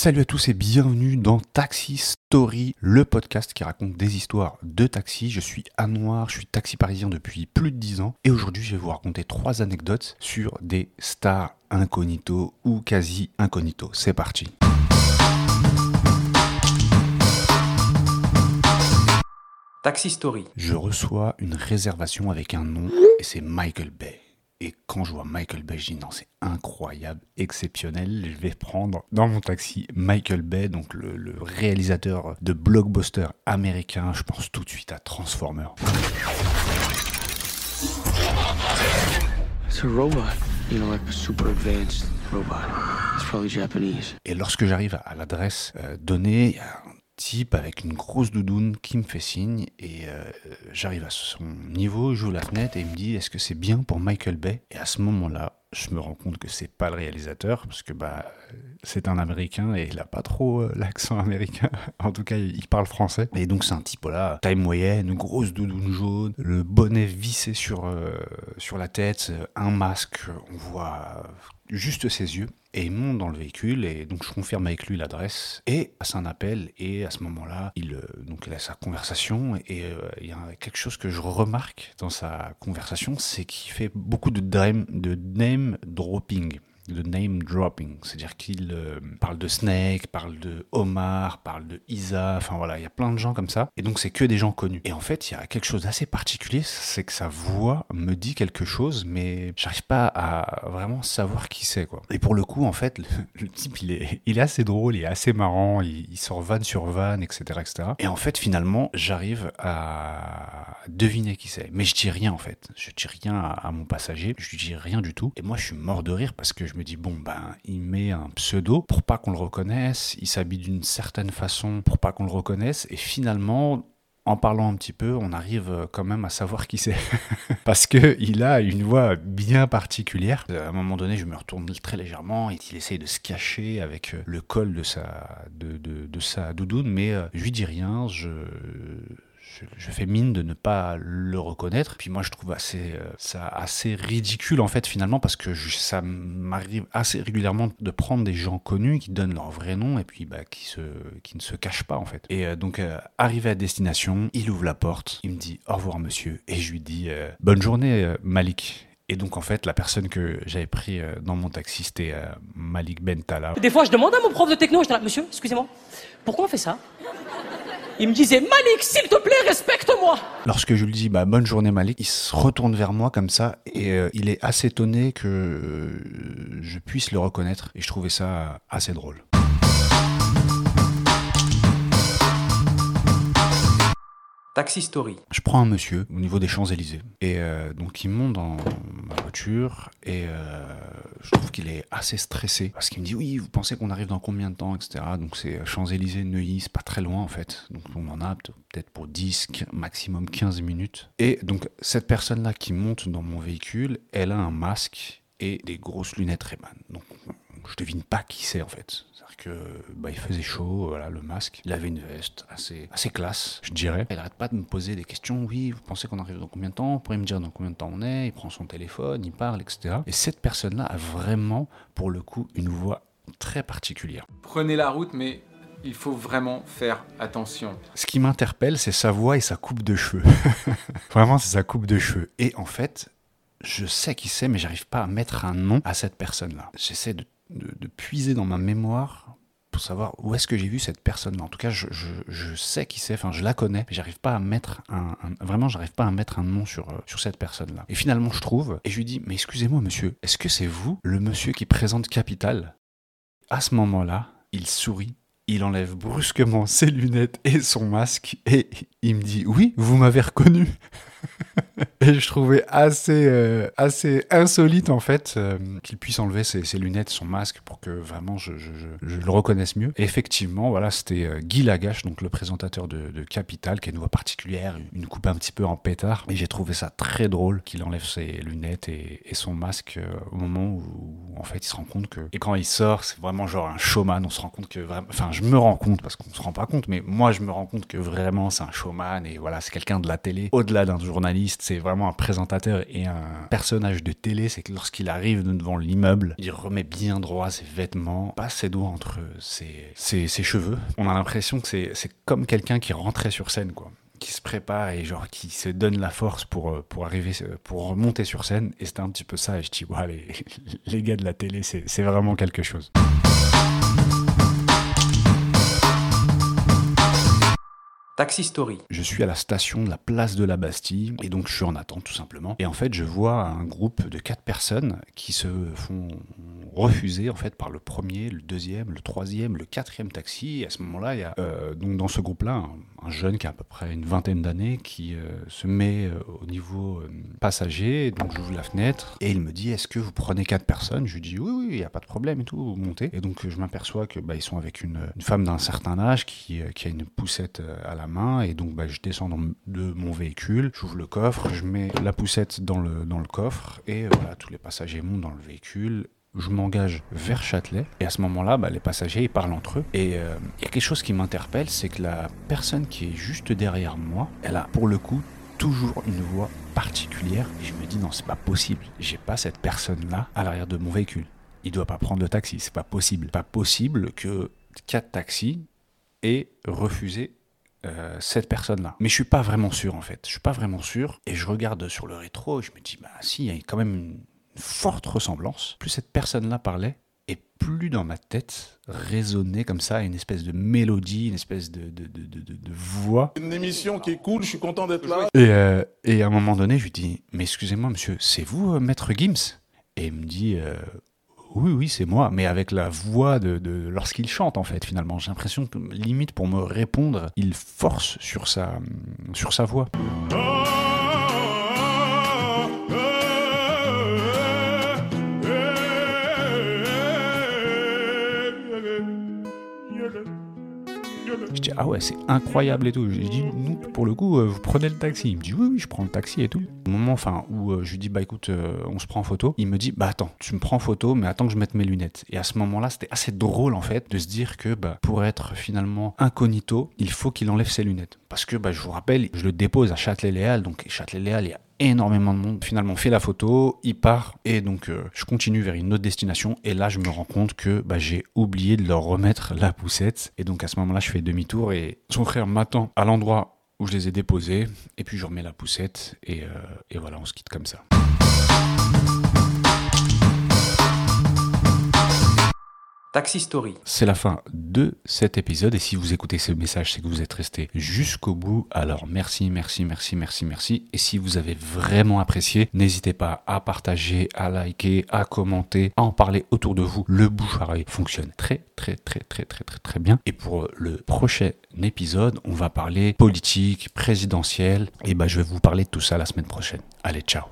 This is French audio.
Salut à tous et bienvenue dans Taxi Story, le podcast qui raconte des histoires de taxi. Je suis Anouar, je suis taxi parisien depuis plus de 10 ans et aujourd'hui je vais vous raconter trois anecdotes sur des stars incognito ou quasi incognito. C'est parti. Taxi Story. Je reçois une réservation avec un nom et c'est Michael Bay. Et quand je vois Michael Bay, je dis non, c'est incroyable, exceptionnel. Je vais prendre dans mon taxi Michael Bay, donc le, le réalisateur de blockbuster américain. Je pense tout de suite à Transformers. It's a robot. You know, like a super advanced robot. It's probably Japanese. Et lorsque j'arrive à- l'adresse euh, donnée, type avec une grosse doudoune qui me fait signe et euh, j'arrive à son niveau, j'ouvre la fenêtre et il me dit est-ce que c'est bien pour Michael Bay? Et à ce moment-là, je me rends compte que c'est pas le réalisateur parce que bah c'est un américain et il a pas trop euh, l'accent américain. en tout cas, il parle français. Et donc c'est un type là, taille moyenne, grosse doudoune jaune, le bonnet vissé sur euh, sur la tête, un masque, on voit juste ses yeux. Et il monte dans le véhicule et donc je confirme avec lui l'adresse et passe un appel et à ce moment-là il euh, donc il a sa conversation et euh, il y a quelque chose que je remarque dans sa conversation c'est qu'il fait beaucoup de, de name dropping de name dropping, c'est-à-dire qu'il euh, parle de Snake, parle de Omar, parle de Isa, enfin voilà, il y a plein de gens comme ça, et donc c'est que des gens connus. Et en fait, il y a quelque chose d'assez particulier, c'est que sa voix me dit quelque chose, mais j'arrive pas à vraiment savoir qui c'est, quoi. Et pour le coup, en fait, le, le type, il est, assez drôle, il est assez marrant, il, sort vanne sur vanne, etc., etc. Et en fait, finalement, j'arrive à deviner qui c'est. Mais je dis rien, en fait. Je dis rien à, à mon passager, je lui dis rien du tout. Et moi, je suis mort de rire parce que je me dis, bon, ben, il met un pseudo pour pas qu'on le reconnaisse, il s'habille d'une certaine façon pour pas qu'on le reconnaisse, et finalement, en parlant un petit peu, on arrive euh, quand même à savoir qui c'est. Parce que il a une voix bien particulière. À un moment donné, je me retourne très légèrement et il essaye de se cacher avec euh, le col de sa, de, de- de sa doudoune, mais euh, je lui dis rien, je, je, fais mine de ne pas le reconnaître. Puis moi, je trouve assez, euh, ça assez ridicule en fait finalement parce que ça m'arrive assez régulièrement de prendre des gens connus qui donnent leur vrai nom et puis bah, qui, se, qui ne se cachent pas en fait. Et euh, donc, euh, arrivé à destination, il ouvre la porte, il me dit au revoir monsieur et je lui dis bonne journée Malik. Et donc en fait, la personne que j'avais pris dans mon taxi, c'était Malik Bentala. Des fois, je demande à mon prof de techno, je dis, monsieur, excusez-moi, pourquoi on fait ça? Il me disait, Malik, s'il te plaît, respecte-moi Lorsque je lui dis bah, bonne journée Malik, il se retourne vers moi comme ça et euh, il est assez étonné que euh, je puisse le reconnaître et je trouvais ça assez drôle. Taxi Story. Je prends un monsieur au niveau des Champs-Élysées. Et euh, donc il monte dans ma voiture et euh, je trouve qu'il est assez stressé parce qu'il me dit oui vous pensez qu'on arrive dans combien de temps etc donc c'est Champs-Élysées Neuilly c'est pas très loin en fait. Donc on en a peut-être pour 10 qu- maximum 15 minutes. Et donc cette personne là qui monte dans mon véhicule elle a un masque et des grosses lunettes Ray-Ban. Donc je devine pas qui c'est en fait. C'est-à-dire que bah, il faisait chaud, voilà, le masque. Il avait une veste assez, assez classe, je dirais. Il arrête pas de me poser des questions. Oui, vous pensez qu'on arrive dans combien de temps? Vous pourriez me dire dans combien de temps on est? Il prend son téléphone, il parle, etc. Et cette personne-là a vraiment, pour le coup, une voix très particulière. Prenez la route, mais il faut vraiment faire attention. Ce qui m'interpelle, c'est sa voix et sa coupe de cheveux. Vraiment, c'est sa coupe de cheveux. Et en fait, je sais qui c'est, mais j'arrive pas à mettre un nom à cette personne-là. J'essaie de, de- puiser dans ma mémoire pour savoir où est-ce que j'ai vu cette personne-là. En tout cas, je, sais qui c'est, enfin, je la connais, mais j'arrive pas à mettre un, un- vraiment, j'arrive pas à mettre un nom sur, euh, sur cette personne-là. Et finalement, je trouve, et je lui dis, mais excusez-moi, monsieur, est-ce que c'est vous, le monsieur qui présente Capital? À ce moment-là, il sourit il enlève brusquement ses lunettes et son masque et il me dit oui, vous m'avez reconnu. et je trouvais assez, euh, assez insolite en fait euh, qu'il puisse enlever ses, lunettes, son masque pour que vraiment je, le reconnaisse mieux. Effectivement, voilà, c'était euh, Guy Lagache, donc le présentateur de, Capital, qui a une voix particulière, une coupe un petit peu en pétard. Et j'ai trouvé ça très drôle qu'il enlève ses lunettes et, son masque au moment où, en fait il se rend compte que et quand il sort, c'est vraiment genre un showman. On se rend compte que enfin je me rends compte parce qu'on se rend pas compte, mais moi je me rends compte que vraiment c'est un showman et voilà c'est quelqu'un de la télé. Au-delà d'un journaliste, c'est vraiment un présentateur et un personnage de télé, c'est que lorsqu'il arrive devant l'immeuble, il remet bien droit ses vêtements, passe ses doigts entre ses, ses, ses cheveux. On a l'impression que c'est comme quelqu'un qui rentrait sur scène, quoi qui se prépare et genre qui se donne la force pour, euh, pour arriver, pour remonter sur scène. Et c'était un petit peu ça. Et je dis, ouais, les, les gars de la télé, c'est vraiment quelque chose. Taxi Story. Je suis à la station de la place de la Bastille et donc je suis en attente tout simplement. Et en fait, je vois un groupe de quatre personnes qui se font refuser en fait par le premier, le deuxième, le troisième, le quatrième taxi. À ce moment-là, il y a euh, donc dans ce groupe-là un, un jeune qui a à peu près une vingtaine d'années qui euh, se met euh, au niveau passager. Donc j'ouvre la fenêtre et il me dit Est-ce que vous prenez quatre personnes? Je lui dis Oui, oui, il n'y a pas de problème et tout, vous montez. Et donc je m'aperçois que bah, sont avec une, femme d'un certain âge qui, qui a une poussette à la main et donc bah, je descends de mon véhicule, j'ouvre le coffre, je mets la poussette dans le, dans le coffre et voilà, tous les passagers montent dans le véhicule. Je m'engage vers Châtelet et à ce moment-là, bah, les passagers ils parlent entre eux. Et euh, il y a quelque chose qui m'interpelle, c'est que la personne qui est juste derrière moi, elle a pour le coup toujours une voix particulière. Et je me dis non, c'est pas possible. J'ai pas cette personne-là à l'arrière de mon véhicule. Il doit pas prendre le taxi, c'est pas possible. Pas possible que quatre taxis aient refusé euh, cette personne-là. Mais je suis pas vraiment sûr en fait. Je suis pas vraiment sûr. Et je regarde sur le rétro et je me dis, bah si, il y a quand même une forte ressemblance. Plus cette personne-là parlait, et plus dans ma tête résonnait comme ça une espèce de mélodie, une espèce de, de, de, de, de- de voix. Une émission qui est cool, je suis content d'être là. Et, euh, et à un moment donné, je lui dis, mais excusez-moi monsieur, c'est vous, euh, maître Gims? Et il me dit, euh, oui, oui, c'est moi, mais avec la voix de, lorsqu'il chante en fait finalement. J'ai l'impression que limite pour me répondre, il force sur sa, sur sa voix. Je ah ouais, c'est incroyable et tout. Dis, nous, pour le coup, euh, vous prenez le taxi. Il me dit, oui, oui, je prends le taxi et tout. Moment où euh, je lui dis, bah écoute, euh, on se prend en photo, il me dit, bah attends, tu me prends en photo, mais attends que je mette mes lunettes. Et à ce moment-là, c'était assez drôle en fait de se dire que bah, pour être finalement incognito, il faut qu'il enlève ses lunettes. Parce que bah, je vous rappelle, je le dépose à Châtelet-Léal, donc Châtelet-Léal, il y a énormément de monde. Finalement, on fait la photo, il part, et donc euh, je continue vers une autre destination. Et là, je me rends compte que bah, j'ai oublié de leur remettre la poussette. Et donc à ce moment-là, je fais demi-tour et son frère m'attend à l'endroit où je les ai déposés. Et puis je remets la poussette, et, euh, voilà, on se quitte comme ça. C'est la fin de cet épisode et si vous écoutez ce message, c'est que vous êtes resté jusqu'au bout. Alors merci, merci, merci, merci, merci. Et si vous avez vraiment apprécié, n'hésitez pas à partager, à liker, à commenter, à en parler autour de vous. Le bouche à oreille fonctionne très, très, très, très, très, très, très bien. Et pour le prochain épisode, on va parler politique, présidentielle. Et ben, je vais vous parler de tout ça la semaine prochaine. Allez, ciao.